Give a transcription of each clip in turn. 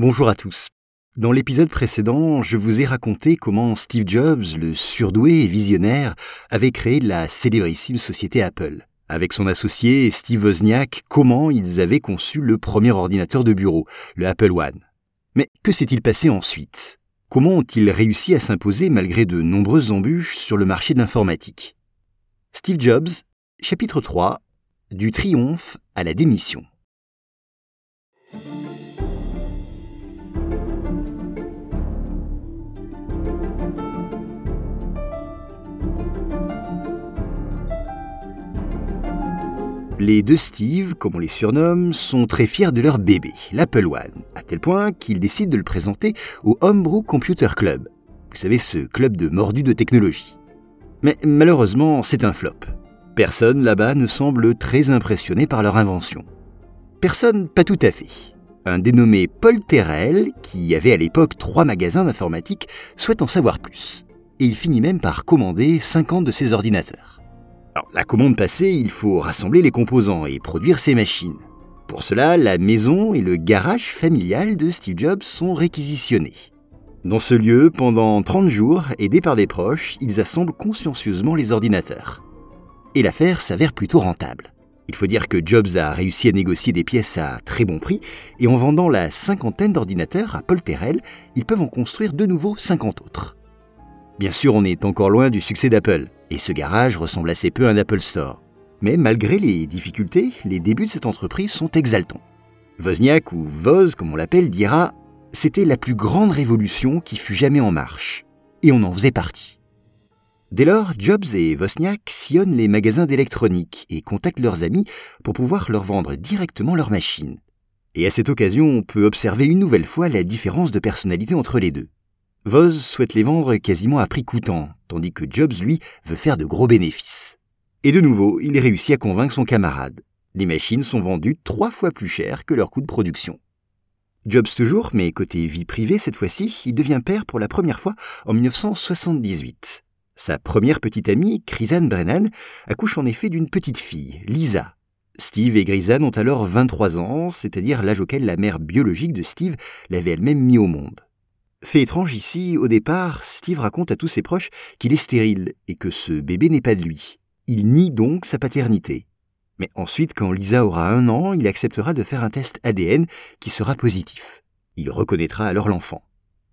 Bonjour à tous. Dans l'épisode précédent, je vous ai raconté comment Steve Jobs, le surdoué et visionnaire, avait créé la célébrissime société Apple. Avec son associé Steve Wozniak, comment ils avaient conçu le premier ordinateur de bureau, le Apple One. Mais que s'est-il passé ensuite? Comment ont-ils réussi à s'imposer malgré de nombreuses embûches sur le marché de l'informatique? Steve Jobs, chapitre 3, du triomphe à la démission. Les deux Steve, comme on les surnomme, sont très fiers de leur bébé, l'Apple One, à tel point qu'ils décident de le présenter au Homebrew Computer Club. Vous savez, ce club de mordus de technologie. Mais malheureusement, c'est un flop. Personne là-bas ne semble très impressionné par leur invention. Personne, pas tout à fait. Un dénommé Paul Terrell, qui avait à l'époque trois magasins d'informatique, souhaite en savoir plus. Et il finit même par commander 50 de ses ordinateurs la commande passée, il faut rassembler les composants et produire ces machines. Pour cela, la maison et le garage familial de Steve Jobs sont réquisitionnés. Dans ce lieu, pendant 30 jours, aidés par des proches, ils assemblent consciencieusement les ordinateurs. Et l'affaire s'avère plutôt rentable. Il faut dire que Jobs a réussi à négocier des pièces à très bon prix, et en vendant la cinquantaine d'ordinateurs à Paul Terrell, ils peuvent en construire de nouveau 50 autres. Bien sûr, on est encore loin du succès d'Apple, et ce garage ressemble assez peu à un Apple Store. Mais malgré les difficultés, les débuts de cette entreprise sont exaltants. Wozniak, ou Voz comme on l'appelle, dira C'était la plus grande révolution qui fut jamais en marche. Et on en faisait partie. Dès lors, Jobs et Wozniak sillonnent les magasins d'électronique et contactent leurs amis pour pouvoir leur vendre directement leurs machines. Et à cette occasion, on peut observer une nouvelle fois la différence de personnalité entre les deux. Voz souhaite les vendre quasiment à prix coûtant, tandis que Jobs, lui, veut faire de gros bénéfices. Et de nouveau, il réussit à convaincre son camarade. Les machines sont vendues trois fois plus cher que leur coût de production. Jobs toujours, mais côté vie privée cette fois-ci, il devient père pour la première fois en 1978. Sa première petite amie, Chrisanne Brennan, accouche en effet d'une petite fille, Lisa. Steve et Grisane ont alors 23 ans, c'est-à-dire l'âge auquel la mère biologique de Steve l'avait elle-même mis au monde. Fait étrange ici, au départ, Steve raconte à tous ses proches qu'il est stérile et que ce bébé n'est pas de lui. Il nie donc sa paternité. Mais ensuite, quand Lisa aura un an, il acceptera de faire un test ADN qui sera positif. Il reconnaîtra alors l'enfant.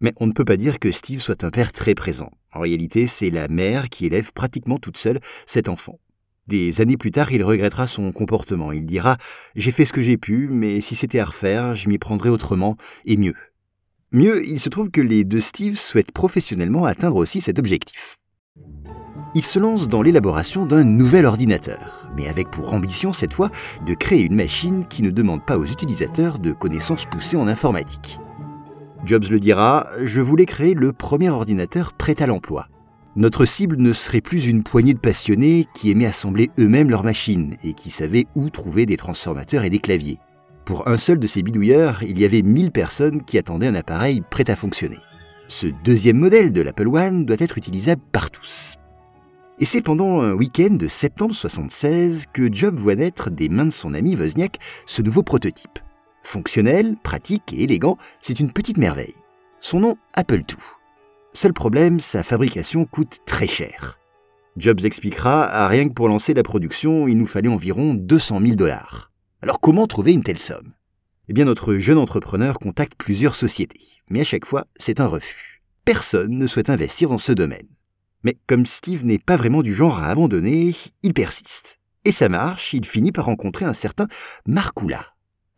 Mais on ne peut pas dire que Steve soit un père très présent. En réalité, c'est la mère qui élève pratiquement toute seule cet enfant. Des années plus tard, il regrettera son comportement. Il dira ⁇ J'ai fait ce que j'ai pu, mais si c'était à refaire, je m'y prendrais autrement et mieux. Mieux, il se trouve que les deux Steve souhaitent professionnellement atteindre aussi cet objectif. Ils se lancent dans l'élaboration d'un nouvel ordinateur, mais avec pour ambition cette fois de créer une machine qui ne demande pas aux utilisateurs de connaissances poussées en informatique. Jobs le dira, je voulais créer le premier ordinateur prêt à l'emploi. Notre cible ne serait plus une poignée de passionnés qui aimaient assembler eux-mêmes leurs machines et qui savaient où trouver des transformateurs et des claviers. Pour un seul de ces bidouilleurs, il y avait 1000 personnes qui attendaient un appareil prêt à fonctionner. Ce deuxième modèle de l'Apple One doit être utilisable par tous. Et c'est pendant un week-end de septembre 76 que Job voit naître des mains de son ami Wozniak ce nouveau prototype. Fonctionnel, pratique et élégant, c'est une petite merveille. Son nom Apple II. Seul problème, sa fabrication coûte très cher. Jobs expliquera, à rien que pour lancer la production, il nous fallait environ 200 000 dollars. Alors comment trouver une telle somme? Eh bien notre jeune entrepreneur contacte plusieurs sociétés, mais à chaque fois c'est un refus. Personne ne souhaite investir dans ce domaine. Mais comme Steve n'est pas vraiment du genre à abandonner, il persiste. Et ça marche, il finit par rencontrer un certain Marcoula.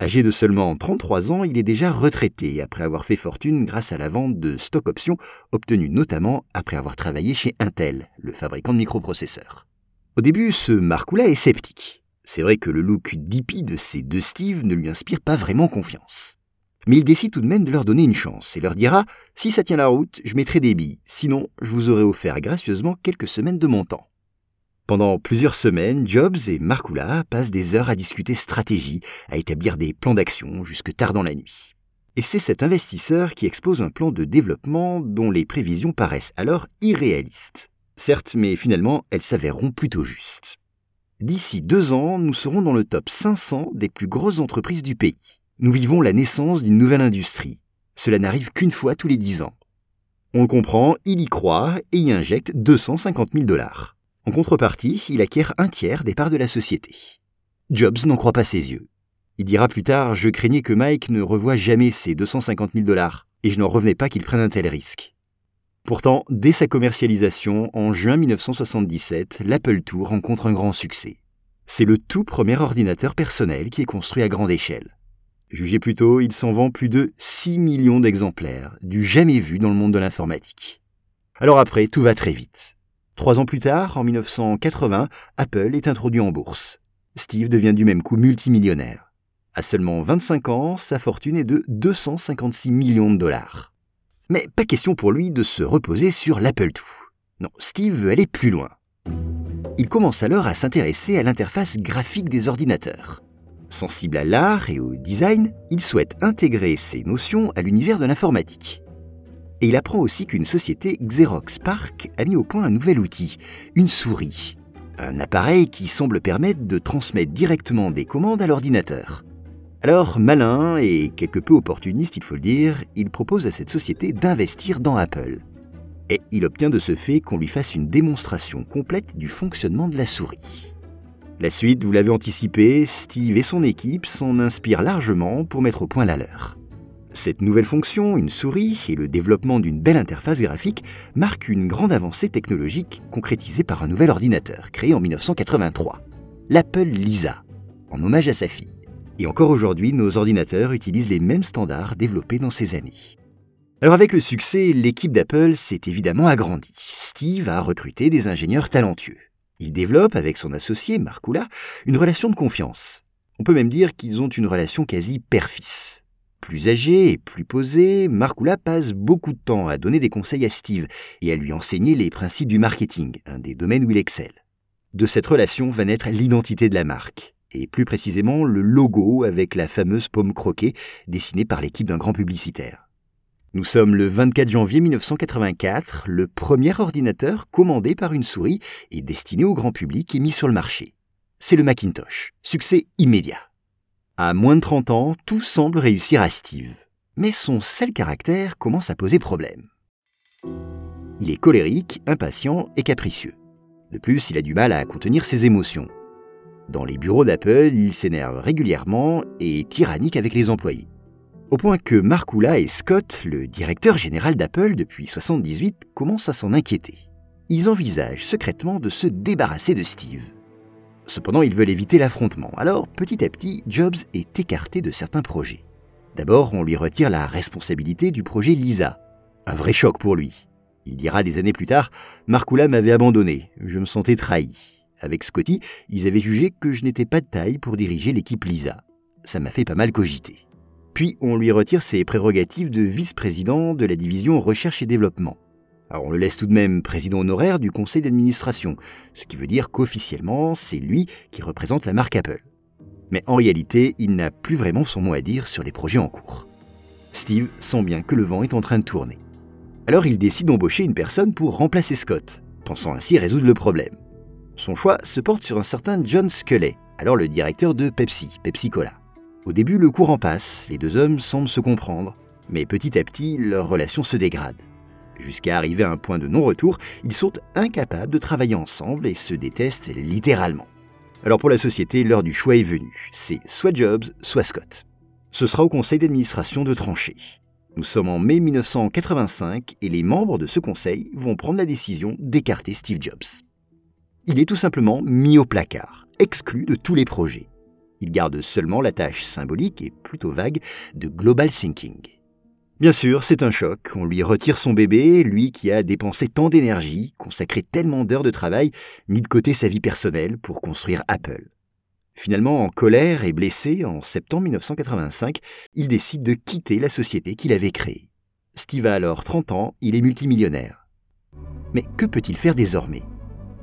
Âgé de seulement 33 ans, il est déjà retraité après avoir fait fortune grâce à la vente de stock options obtenues notamment après avoir travaillé chez Intel, le fabricant de microprocesseurs. Au début, ce Marcoula est sceptique. C'est vrai que le look dippy de ces deux Steve ne lui inspire pas vraiment confiance. Mais il décide tout de même de leur donner une chance et leur dira Si ça tient la route, je mettrai des billes, sinon je vous aurai offert gracieusement quelques semaines de mon temps. Pendant plusieurs semaines, Jobs et Markula passent des heures à discuter stratégie, à établir des plans d'action jusque tard dans la nuit. Et c'est cet investisseur qui expose un plan de développement dont les prévisions paraissent alors irréalistes. Certes, mais finalement, elles s'avéreront plutôt justes. D'ici deux ans, nous serons dans le top 500 des plus grosses entreprises du pays. Nous vivons la naissance d'une nouvelle industrie. Cela n'arrive qu'une fois tous les dix ans. On le comprend, il y croit et y injecte 250 000 dollars. En contrepartie, il acquiert un tiers des parts de la société. Jobs n'en croit pas ses yeux. Il dira plus tard Je craignais que Mike ne revoie jamais ses 250 000 dollars, et je n'en revenais pas qu'il prenne un tel risque. Pourtant, dès sa commercialisation, en juin 1977, l'Apple II rencontre un grand succès. C'est le tout premier ordinateur personnel qui est construit à grande échelle. Jugez plutôt, il s'en vend plus de 6 millions d'exemplaires, du jamais vu dans le monde de l'informatique. Alors après, tout va très vite. Trois ans plus tard, en 1980, Apple est introduit en bourse. Steve devient du même coup multimillionnaire. À seulement 25 ans, sa fortune est de 256 millions de dollars. Mais pas question pour lui de se reposer sur l'Apple II. Non, Steve veut aller plus loin. Il commence alors à s'intéresser à l'interface graphique des ordinateurs. Sensible à l'art et au design, il souhaite intégrer ces notions à l'univers de l'informatique. Et il apprend aussi qu'une société Xerox PARC a mis au point un nouvel outil, une souris. Un appareil qui semble permettre de transmettre directement des commandes à l'ordinateur. Alors, malin et quelque peu opportuniste, il faut le dire, il propose à cette société d'investir dans Apple. Et il obtient de ce fait qu'on lui fasse une démonstration complète du fonctionnement de la souris. La suite, vous l'avez anticipé, Steve et son équipe s'en inspirent largement pour mettre au point la leur. Cette nouvelle fonction, une souris, et le développement d'une belle interface graphique marquent une grande avancée technologique concrétisée par un nouvel ordinateur créé en 1983, l'Apple Lisa, en hommage à sa fille. Et encore aujourd'hui, nos ordinateurs utilisent les mêmes standards développés dans ces années. Alors avec le succès, l'équipe d'Apple s'est évidemment agrandie. Steve a recruté des ingénieurs talentueux. Il développe avec son associé, Markula, une relation de confiance. On peut même dire qu'ils ont une relation quasi père-fils. Plus âgé et plus posé, Markula passe beaucoup de temps à donner des conseils à Steve et à lui enseigner les principes du marketing, un des domaines où il excelle. De cette relation va naître l'identité de la marque et plus précisément le logo avec la fameuse pomme croquée dessinée par l'équipe d'un grand publicitaire. Nous sommes le 24 janvier 1984, le premier ordinateur commandé par une souris et destiné au grand public est mis sur le marché. C'est le Macintosh, succès immédiat. À moins de 30 ans, tout semble réussir à Steve, mais son seul caractère commence à poser problème. Il est colérique, impatient et capricieux. De plus, il a du mal à contenir ses émotions. Dans les bureaux d'Apple, il s'énerve régulièrement et est tyrannique avec les employés. Au point que Mark et Scott, le directeur général d'Apple depuis 1978, commencent à s'en inquiéter. Ils envisagent secrètement de se débarrasser de Steve. Cependant, ils veulent éviter l'affrontement, alors petit à petit, Jobs est écarté de certains projets. D'abord, on lui retire la responsabilité du projet Lisa. Un vrai choc pour lui. Il dira des années plus tard Markula m'avait abandonné, je me sentais trahi. Avec Scotty, ils avaient jugé que je n'étais pas de taille pour diriger l'équipe Lisa. Ça m'a fait pas mal cogiter. Puis on lui retire ses prérogatives de vice-président de la division recherche et développement. Alors on le laisse tout de même président honoraire du conseil d'administration, ce qui veut dire qu'officiellement, c'est lui qui représente la marque Apple. Mais en réalité, il n'a plus vraiment son mot à dire sur les projets en cours. Steve sent bien que le vent est en train de tourner. Alors il décide d'embaucher une personne pour remplacer Scott, pensant ainsi résoudre le problème. Son choix se porte sur un certain John Scully, alors le directeur de Pepsi, Pepsi Cola. Au début, le courant passe, les deux hommes semblent se comprendre, mais petit à petit, leur relation se dégrade. Jusqu'à arriver à un point de non-retour, ils sont incapables de travailler ensemble et se détestent littéralement. Alors pour la société, l'heure du choix est venue. C'est soit Jobs, soit Scott. Ce sera au conseil d'administration de trancher. Nous sommes en mai 1985 et les membres de ce conseil vont prendre la décision d'écarter Steve Jobs il est tout simplement mis au placard, exclu de tous les projets. Il garde seulement la tâche symbolique et plutôt vague de global thinking. Bien sûr, c'est un choc, on lui retire son bébé, lui qui a dépensé tant d'énergie, consacré tellement d'heures de travail, mis de côté sa vie personnelle pour construire Apple. Finalement, en colère et blessé, en septembre 1985, il décide de quitter la société qu'il avait créée. Steve a alors 30 ans, il est multimillionnaire. Mais que peut-il faire désormais?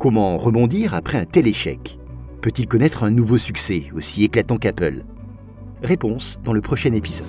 Comment rebondir après un tel échec? Peut-il connaître un nouveau succès aussi éclatant qu'Apple? Réponse dans le prochain épisode.